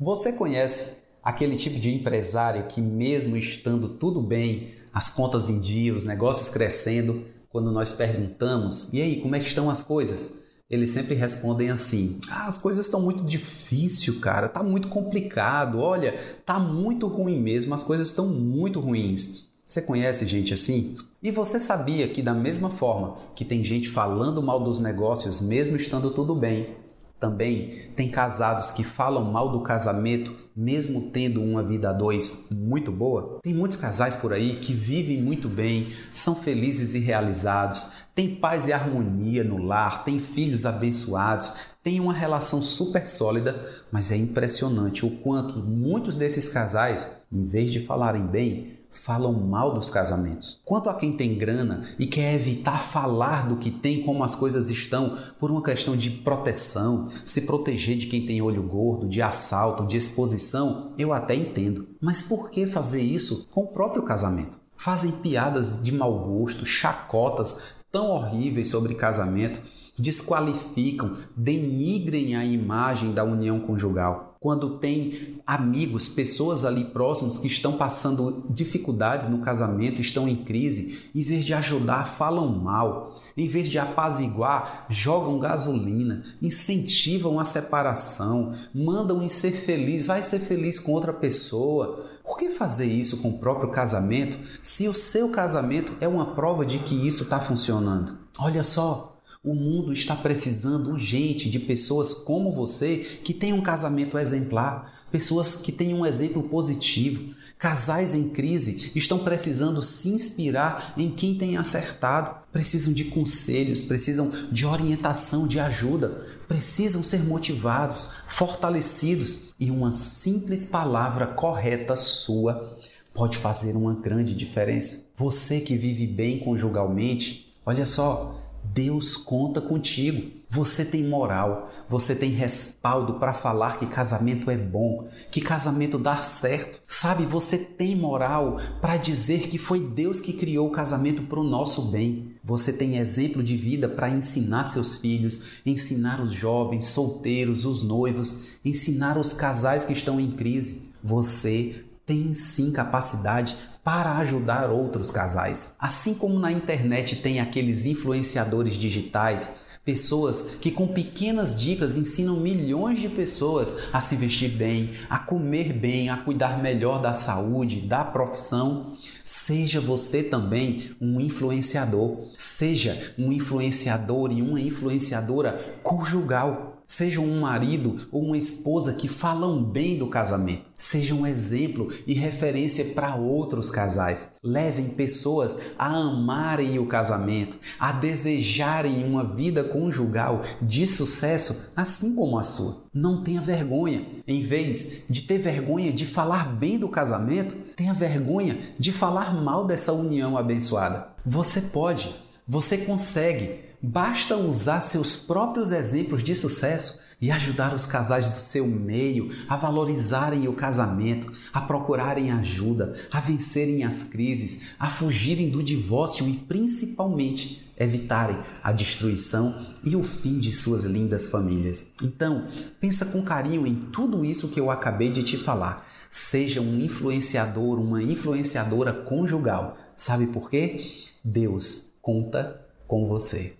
Você conhece aquele tipo de empresário que, mesmo estando tudo bem, as contas em dia, os negócios crescendo, quando nós perguntamos, e aí, como é que estão as coisas? Eles sempre respondem assim: ah, as coisas estão muito difícil, cara, tá muito complicado, olha, tá muito ruim mesmo, as coisas estão muito ruins. Você conhece gente assim? E você sabia que, da mesma forma que tem gente falando mal dos negócios mesmo estando tudo bem, também tem casados que falam mal do casamento mesmo tendo uma vida a dois muito boa? Tem muitos casais por aí que vivem muito bem, são felizes e realizados, têm paz e harmonia no lar, têm filhos abençoados, têm uma relação super sólida, mas é impressionante o quanto muitos desses casais, em vez de falarem bem, falam mal dos casamentos. Quanto a quem tem grana e quer evitar falar do que tem, como as coisas estão, por uma questão de proteção, se proteger de quem tem olho gordo, de assalto, de exposição, eu até entendo. Mas por que fazer isso com o próprio casamento? Fazem piadas de mau gosto, chacotas tão horríveis sobre casamento, desqualificam, denigrem a imagem da união conjugal quando tem amigos, pessoas ali próximos que estão passando dificuldades no casamento, estão em crise, em vez de ajudar, falam mal, em vez de apaziguar, jogam gasolina, incentivam a separação, mandam em ser feliz, vai ser feliz com outra pessoa. Por que fazer isso com o próprio casamento se o seu casamento é uma prova de que isso está funcionando? Olha só, o mundo está precisando urgente de pessoas como você que têm um casamento exemplar, pessoas que têm um exemplo positivo. Casais em crise estão precisando se inspirar em quem tem acertado, precisam de conselhos, precisam de orientação, de ajuda, precisam ser motivados, fortalecidos e uma simples palavra correta sua pode fazer uma grande diferença. Você que vive bem conjugalmente, olha só, Deus conta contigo. Você tem moral, você tem respaldo para falar que casamento é bom, que casamento dá certo. Sabe, você tem moral para dizer que foi Deus que criou o casamento para o nosso bem. Você tem exemplo de vida para ensinar seus filhos, ensinar os jovens, solteiros, os noivos, ensinar os casais que estão em crise. Você tem sim capacidade para ajudar outros casais. Assim como na internet tem aqueles influenciadores digitais, pessoas que com pequenas dicas ensinam milhões de pessoas a se vestir bem, a comer bem, a cuidar melhor da saúde, da profissão. Seja você também um influenciador. Seja um influenciador e uma influenciadora conjugal. Seja um marido ou uma esposa que falam bem do casamento. Seja um exemplo e referência para outros casais. Levem pessoas a amarem o casamento, a desejarem uma vida conjugal de sucesso, assim como a sua. Não tenha vergonha. Em vez de ter vergonha de falar bem do casamento, tenha vergonha de falar mal dessa união abençoada. Você pode, você consegue Basta usar seus próprios exemplos de sucesso e ajudar os casais do seu meio a valorizarem o casamento, a procurarem ajuda, a vencerem as crises, a fugirem do divórcio e principalmente evitarem a destruição e o fim de suas lindas famílias. Então, pensa com carinho em tudo isso que eu acabei de te falar. Seja um influenciador, uma influenciadora conjugal. Sabe por quê? Deus conta com você.